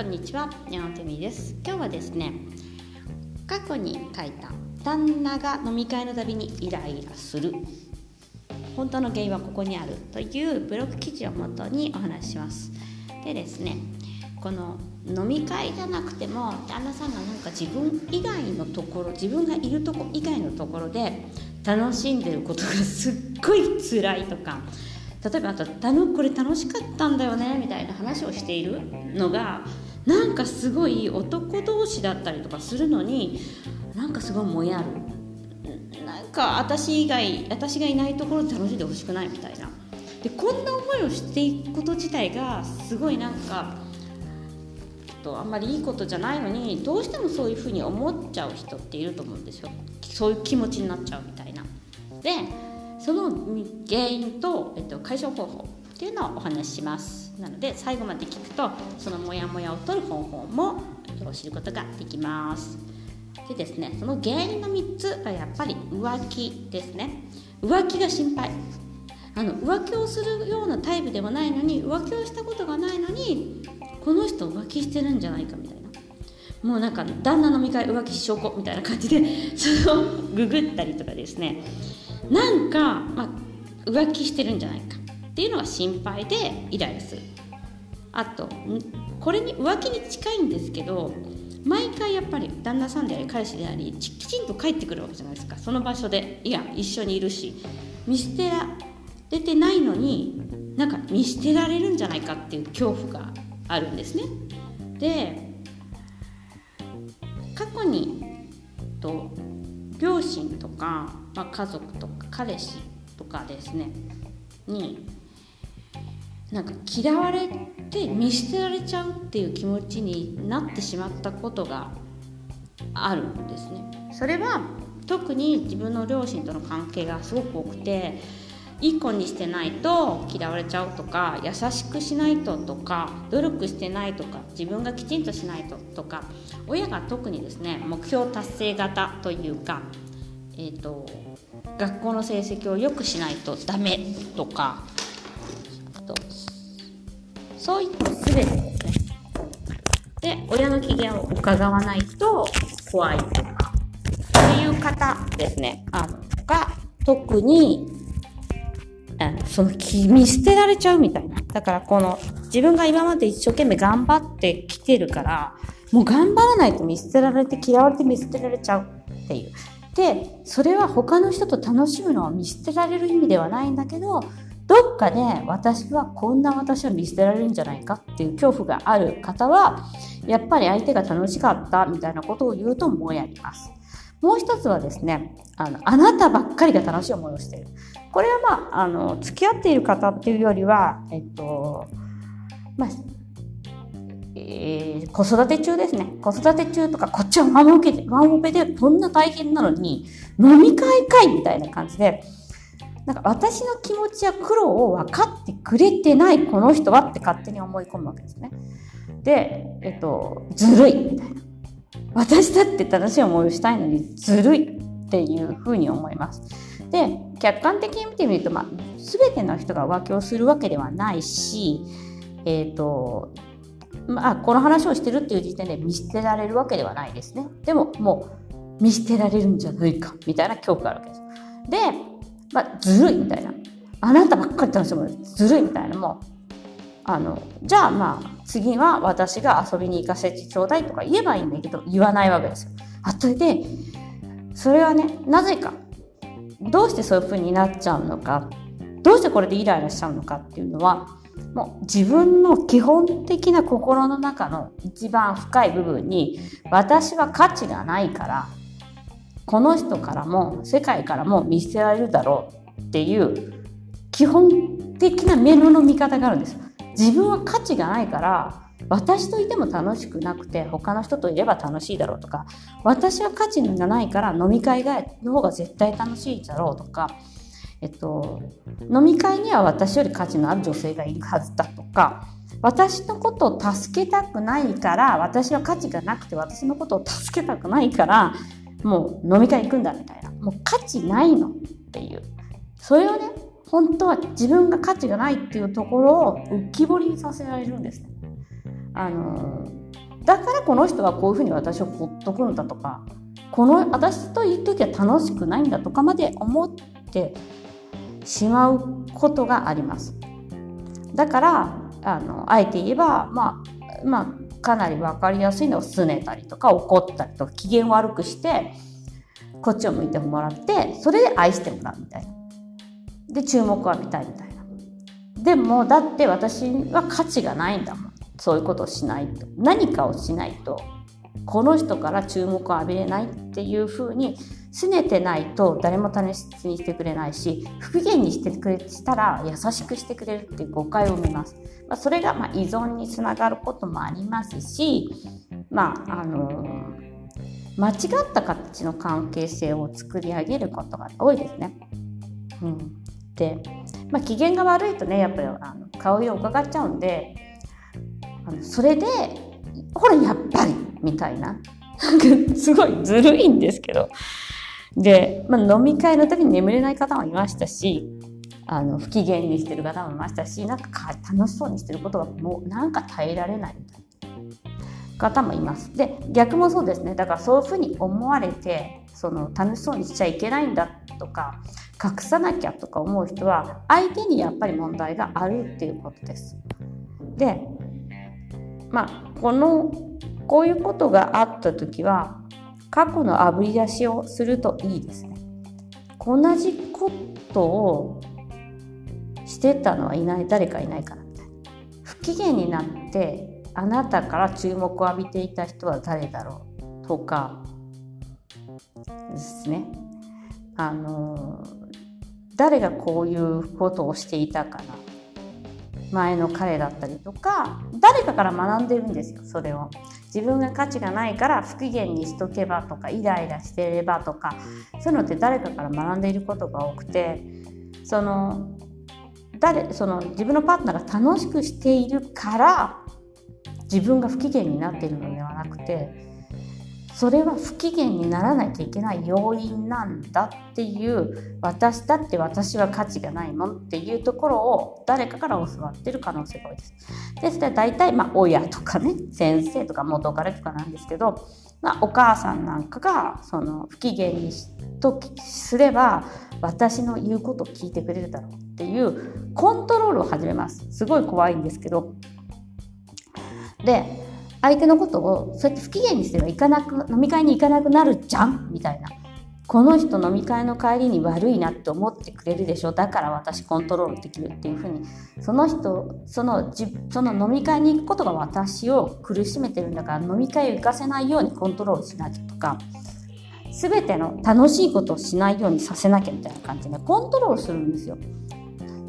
こんにちは、山手美です。今日はですね過去に書いた旦那が飲み会のたびにイライラする。本当の原因はここにあるというブログ記事をもとにお話しします。でですねこの飲み会じゃなくても旦那さんがなんか自分以外のところ自分がいるとこ以外のところで楽しんでることがすっごい辛いとか例えばあと「これ楽しかったんだよね」みたいな話をしているのがなんかすごい男同士だったりとかするのになんかすごいもやる。なんか私以外私がいないところで楽しんでほしくないみたいな。でこんな思いをしていくこと自体がすごいなんかとあんまりいいことじゃないのにどうしてもそういうふうに思っちゃう人っていると思うんですよ。そういう気持ちになっちゃうみたいな。でその原因と、えっと、解消方法。っていうのをお話しします。なので最後まで聞くとそのモヤモヤを取る方法も知ることができます。でですねその原因の3つはやっぱり浮気ですね。浮気が心配。あの浮気をするようなタイプでもないのに浮気をしたことがないのにこの人浮気してるんじゃないかみたいな。もうなんか旦那飲み会浮気証拠みたいな感じで そのググったりとかですね。なんか、まあ、浮気してるんじゃないか。っていうのが心配でイライラする。あとこれに浮気に近いんですけど毎回やっぱり旦那さんであり彼氏でありきちんと帰ってくるわけじゃないですか。その場所で。いや一緒にいるし。見捨てられてないのになんか見捨てられるんじゃないかっていう恐怖があるんですね。で過去にと両親とか、まあ、家族とか彼氏とかですね。になんか嫌われて見捨てられちゃうっていう気持ちになってしまったことがあるんですね。それは特に自分の両親との関係がすごく多くていい子にしてないと嫌われちゃうとか優しくしないととか努力してないとか自分がきちんとしないととか親が特にですね目標達成型というか、えーと、学校の成績を良くしないとダメとかとそういった全てですねで親の機嫌を伺わないと怖いとかそういう方ですねあのが特にその気見捨てられちゃうみたいな。だからこの自分が今まで一生懸命頑張ってきてるから、もう頑張らないと見捨てられて嫌われて見捨てられちゃうっていう。で、それは他の人と楽しむのは見捨てられる意味ではないんだけど、どっかで私はこんな私は見捨てられるんじゃないかっていう恐怖がある方は、やっぱり相手が楽しかったみたいなことを言うともうやります。もう一つはですね、あの、あなたばっかりが楽しい思いをしている。これはまあ、あの、付き合っている方っていうよりは、えっと、まあ、えー、子育て中ですね。子育て中とか、こっちはワンオペで、ワンオペでこんな大変なのに、飲み会かいみたいな感じで、なんか私の気持ちや苦労を分かってくれてないこの人はって勝手に思い込むわけですね。で、えっと、ずるいみたいな。私だって正しい思いをしたいのにずるいっていうふうに思います。で客観的に見てみると、まあ、全ての人が浮気をするわけではないし、えーとまあ、この話をしてるっていう時点で見捨てられるわけではないですね。でももう見捨てられるんじゃないかみたいな恐怖があるわけです。で、まあ、ずるいみたいな。あなたばっかり楽しむずるいみたいなもうあのじゃあまあ次は私が遊びに行かせてちょうだいとか言えばいいんだけど言わないわけですよ。あとでそれはねなぜかどうしてそういう風になっちゃうのかどうしてこれでイライラしちゃうのかっていうのはもう自分の基本的な心の中の一番深い部分に私は価値がないからこの人からも世界からも見捨てられるだろうっていう基本的な目の見方があるんです自分は価値がないから私といても楽しくなくて他の人といれば楽しいだろうとか私は価値がないから飲み会がの方が絶対楽しいだろうとか、えっと、飲み会には私より価値のある女性がいるはずだとか私のことを助けたくないから私は価値がなくて私のことを助けたくないからもう飲み会行くんだみたいなもう価値ないのっていうそれをね本当は自分が価値がないっていうところを浮き彫りにさせられるんですね。あのだからこの人はこういうふうに私をほっとくんだとかこの私といる時は楽しくないんだとかまで思ってしまうことがあります。だからあのあえて言えば、まあ、まあかなり分かりやすいのは拗ねたりとか怒ったりとか機嫌悪くしてこっちを向いてもらってそれで愛してもらうみたいな。で注目を浴びたいみたいな。でもだって私は価値がないんだもんそういうことをしないと何かをしないとこの人から注目を浴びれないっていうふうに拗ねてないと誰も大切にしてくれないし不機嫌にしてくれしたら優しくしてくれるっていう誤解を見ます。まあ、それがま依存につながることもありますし、まああの間違った形の関係性を作り上げることが多いですね。うん、で、まあ、機嫌が悪いとねやっぱりあの顔色を伺っちゃうんであのそれでほらやっぱりみたいな すごいずるいんですけどで、まあ、飲み会の時に眠れない方もいましたしあの不機嫌にしてる方もいましたしなんか楽しそうにしてることがもうなんか耐えられないみたいな方もいます。で逆もそうですねだからそういうふうに思われてその楽しそうにしちゃいけないんだとか隠さなきゃとか思う人は相手にやっぱり問題があるっていうことです。でまあこのこういうことがあった時は過去のあぶり出しをするといいですね。同じことをしてたのはいない誰かいないからみたいな。不機嫌になってあなたから注目を浴びていた人は誰だろうとかですね。あの誰がこういうことをしていたかな前の彼だったりとか誰かから学んでるんですよそれを。自分が価値がないから不機嫌にしとけばとかイライラしてればとかそういうのって誰かから学んでいることが多くてその誰その自分のパートナーが楽しくしているから自分が不機嫌になっているのではなくてそれは不機嫌にならなきゃいけない要因なんだっていう私だって私は価値がないもんっていうところを誰かから教わってる可能性が多いです。ですから大体まあ親とかね先生とか元彼とかなんですけど、まあ、お母さんなんかがその不機嫌にとすれば私の言うことを聞いてくれるだろうっていうコントロールを始めます。すごい怖いんですけど。で相手のことをそうやって不機嫌にしては行かなく飲み会に行かなくなるじゃんみたいな。この人飲み会の帰りに悪いなって思ってくれるでしょだから私コントロールできるっていうふうに。その人そのじその飲み会に行くことが私を苦しめてるんだから飲み会を行かせないようにコントロールしなきゃとか。全ての楽しいことをしないようにさせなきゃみたいな感じでコントロールするんですよ。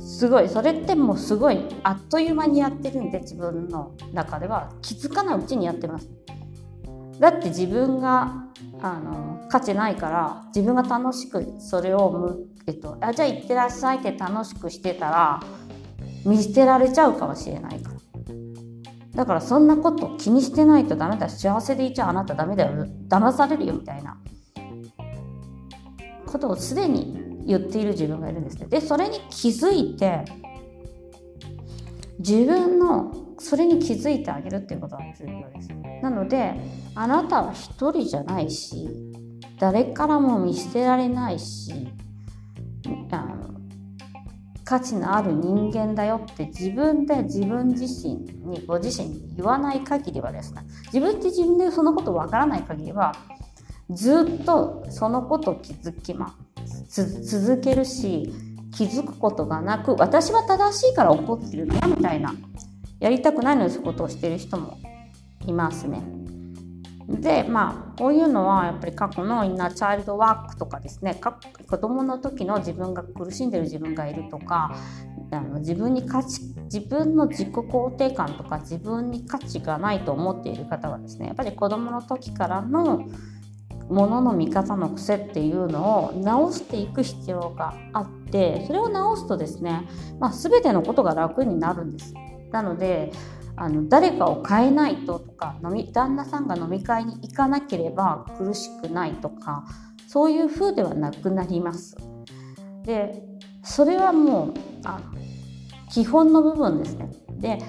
すごい。それってもうすごいあっという間にやってるんで自分の中では気づかないうちにやってます。だって自分があの価値ないから自分が楽しくそれをむ、えっと、あじゃあ行ってらっしゃいって楽しくしてたら見捨てられちゃうかもしれないから。だからそんなこと気にしてないとダメだ。幸せでいちゃあなたダメだよ。騙されるよみたいなことをすでに言っている自分がいるんですね。でそれに気づいて自分のそれに気づいてあげるっていうことが重要です。なのであなたは一人じゃないし誰からも見捨てられないしあの価値のある人間だよって自分で自分自身にご自身に言わない限りはですね自分って自分でそのことわからない限りはずっとそのこと気づきます続けるし気づくことがなく私は正しいから怒ってるんだみたいなやりたくないのにそういうことをしてる人もいますね。でまあこういうのはやっぱり過去のインナーチャイルドワークとかですね子供の時の自分が苦しんでる自分がいるとかあの自分に価値自分の自己肯定感とか自分に価値がないと思っている方はですねやっぱり子供の時からのものの見方の癖っていうのを直していく必要があってそれを直すとですね、まあ、全てのことが楽になるんです。なのであの誰かを変えないととか飲み旦那さんが飲み会に行かなければ苦しくないとかそういう風ではなくなります。でそれはもうあ基本の部分ですね。で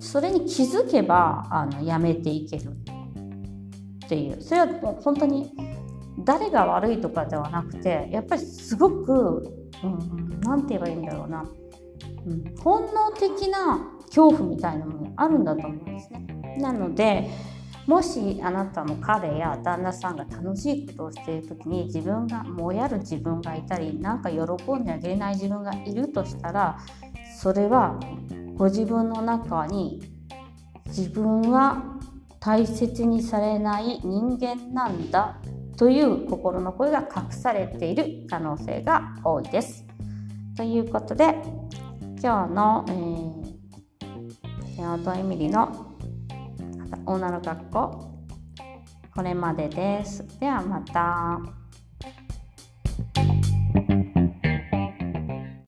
それに気づけばあのやめていけるっていうそれはもう本当に誰が悪いとかではなくてやっぱりすごく何、うん、て言えばいいんだろうな、うん、本能的な恐怖みたいなものあるんだと思うんですね。なのでもしあなたの彼や旦那さんが楽しいことをしている時に自分がもやる自分がいたりなんか喜んであげれない自分がいるとしたらそれはご自分の中に自分は大切にされない人間なんだという心の声が隠されている可能性が多いです。ということで今日の、えー、ヤオトエミリの女の学校これまでです。ではまた。